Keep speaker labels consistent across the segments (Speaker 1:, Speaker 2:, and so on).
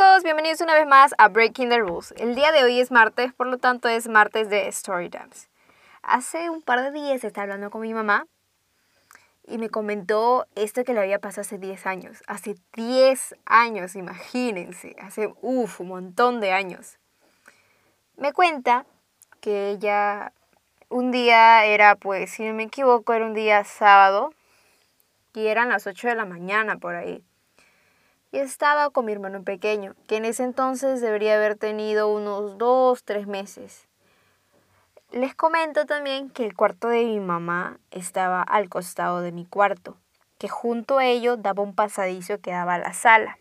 Speaker 1: Chicos, bienvenidos una vez más a Breaking the Rules. El día de hoy es martes, por lo tanto es martes de Story Times. Hace un par de días estaba hablando con mi mamá y me comentó esto que le había pasado hace 10 años. Hace 10 años, imagínense, hace uff, un montón de años. Me cuenta que ella un día era, pues, si no me equivoco, era un día sábado y eran las 8 de la mañana por ahí y estaba con mi hermano pequeño, que en ese entonces debería haber tenido unos dos, tres meses. Les comento también que el cuarto de mi mamá estaba al costado de mi cuarto, que junto a ello daba un pasadizo que daba a la sala.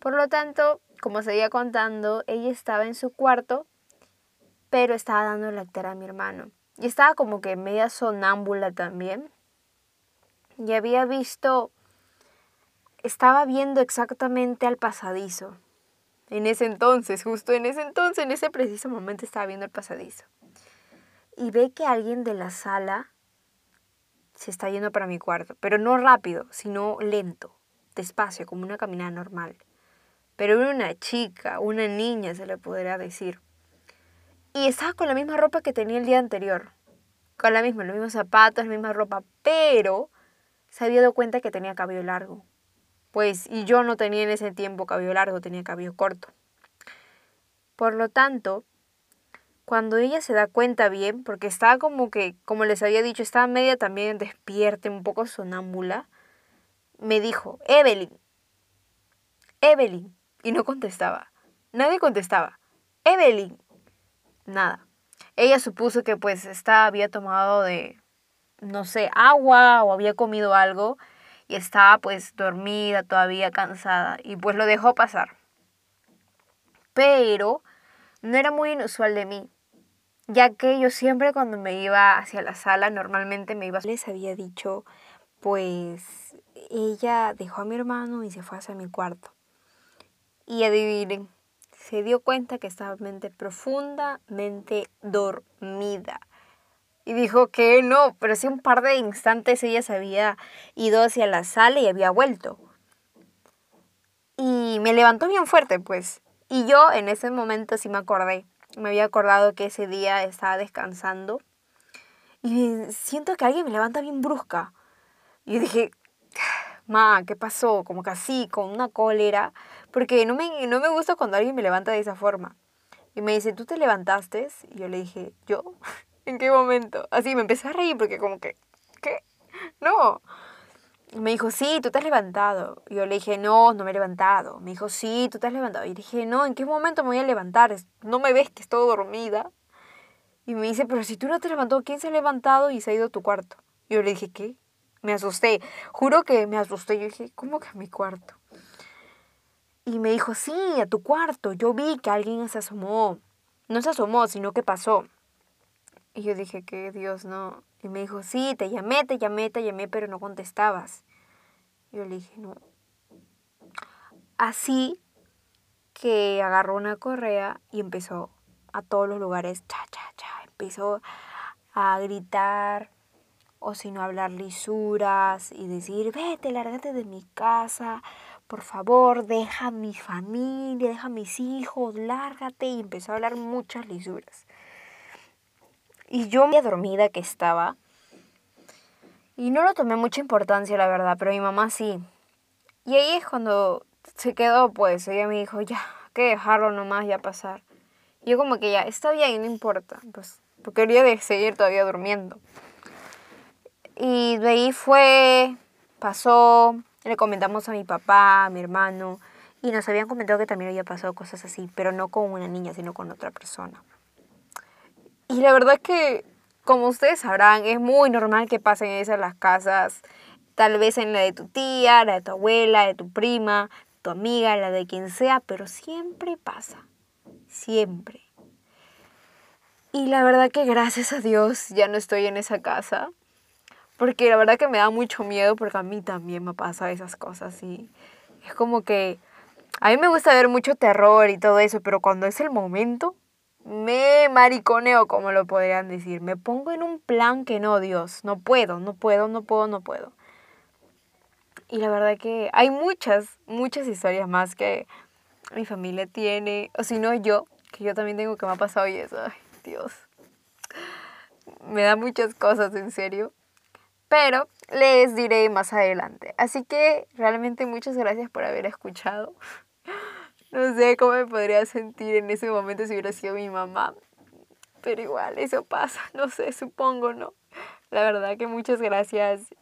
Speaker 1: Por lo tanto, como seguía contando, ella estaba en su cuarto, pero estaba dando lactar a mi hermano. Y estaba como que media sonámbula también. Y había visto estaba viendo exactamente al pasadizo. En ese entonces, justo en ese entonces, en ese preciso momento estaba viendo el pasadizo. Y ve que alguien de la sala se está yendo para mi cuarto, pero no rápido, sino lento, despacio, como una caminada normal. Pero era una chica, una niña, se le podría decir. Y estaba con la misma ropa que tenía el día anterior. Con la misma, los mismos zapatos, la misma ropa, pero se había dado cuenta que tenía cabello largo. Pues, y yo no tenía en ese tiempo cabello largo, tenía cabello corto. Por lo tanto, cuando ella se da cuenta bien, porque estaba como que, como les había dicho, estaba media también despierta, un poco sonámbula, me dijo, Evelyn, Evelyn, y no contestaba. Nadie contestaba. Evelyn. Nada. Ella supuso que pues estaba, había tomado de, no sé, agua o había comido algo y estaba pues dormida, todavía cansada y pues lo dejó pasar. Pero no era muy inusual de mí, ya que yo siempre cuando me iba hacia la sala normalmente me iba... Les había dicho pues ella dejó a mi hermano y se fue hacia mi cuarto. Y adivinen, se dio cuenta que estaba mente profundamente dormida y dijo que no, pero sí un par de instantes ella se había ido hacia la sala y había vuelto. Y me levantó bien fuerte, pues. Y yo en ese momento sí me acordé. Me había acordado que ese día estaba descansando. Y siento que alguien me levanta bien brusca. Y dije, ma, ¿qué pasó? Como que así, con una cólera. Porque no me, no me gusta cuando alguien me levanta de esa forma. Y me dice, ¿tú te levantaste? Y yo le dije, ¿yo? ¿En qué momento? Así me empecé a reír porque como que, ¿qué? No. Me dijo, sí, tú te has levantado. Yo le dije, no, no me he levantado. Me dijo, sí, tú te has levantado. Y dije, no, ¿en qué momento me voy a levantar? No me ves que estoy dormida. Y me dice, pero si tú no te has levantado, ¿quién se ha levantado y se ha ido a tu cuarto? Yo le dije, ¿qué? Me asusté. Juro que me asusté. Yo dije, ¿cómo que a mi cuarto? Y me dijo, sí, a tu cuarto. Yo vi que alguien se asomó. No se asomó, sino que pasó. Y yo dije que Dios no. Y me dijo, sí, te llamé, te llamé, te llamé, pero no contestabas. Yo le dije, no. Así que agarró una correa y empezó a todos los lugares, cha, cha, cha. Empezó a gritar o si no hablar lisuras y decir, vete, lárgate de mi casa, por favor, deja mi familia, deja mis hijos, lárgate. Y empezó a hablar muchas lisuras. Y yo me dormida que estaba. Y no lo tomé mucha importancia, la verdad, pero mi mamá sí. Y ahí es cuando se quedó, pues, ella me dijo, ya, hay que dejarlo nomás, ya pasar. Y yo como que ya, está bien, no importa, pues, porque quería seguir todavía durmiendo. Y de ahí fue, pasó, le comentamos a mi papá, a mi hermano, y nos habían comentado que también había pasado cosas así, pero no con una niña, sino con otra persona. Y la verdad es que, como ustedes sabrán, es muy normal que pasen esas las casas, tal vez en la de tu tía, la de tu abuela, de tu prima, tu amiga, la de quien sea, pero siempre pasa, siempre. Y la verdad que gracias a Dios ya no estoy en esa casa, porque la verdad que me da mucho miedo porque a mí también me pasa esas cosas y es como que a mí me gusta ver mucho terror y todo eso, pero cuando es el momento, me mariconeo, como lo podrían decir. Me pongo en un plan que no, Dios, no puedo, no puedo, no puedo, no puedo. Y la verdad que hay muchas, muchas historias más que mi familia tiene, o si no yo, que yo también tengo que me ha pasado y eso, Dios. Me da muchas cosas, en serio. Pero les diré más adelante. Así que realmente muchas gracias por haber escuchado. No sé cómo me podría sentir en ese momento si hubiera sido mi mamá. Pero igual, eso pasa, no sé, supongo, ¿no? La verdad que muchas gracias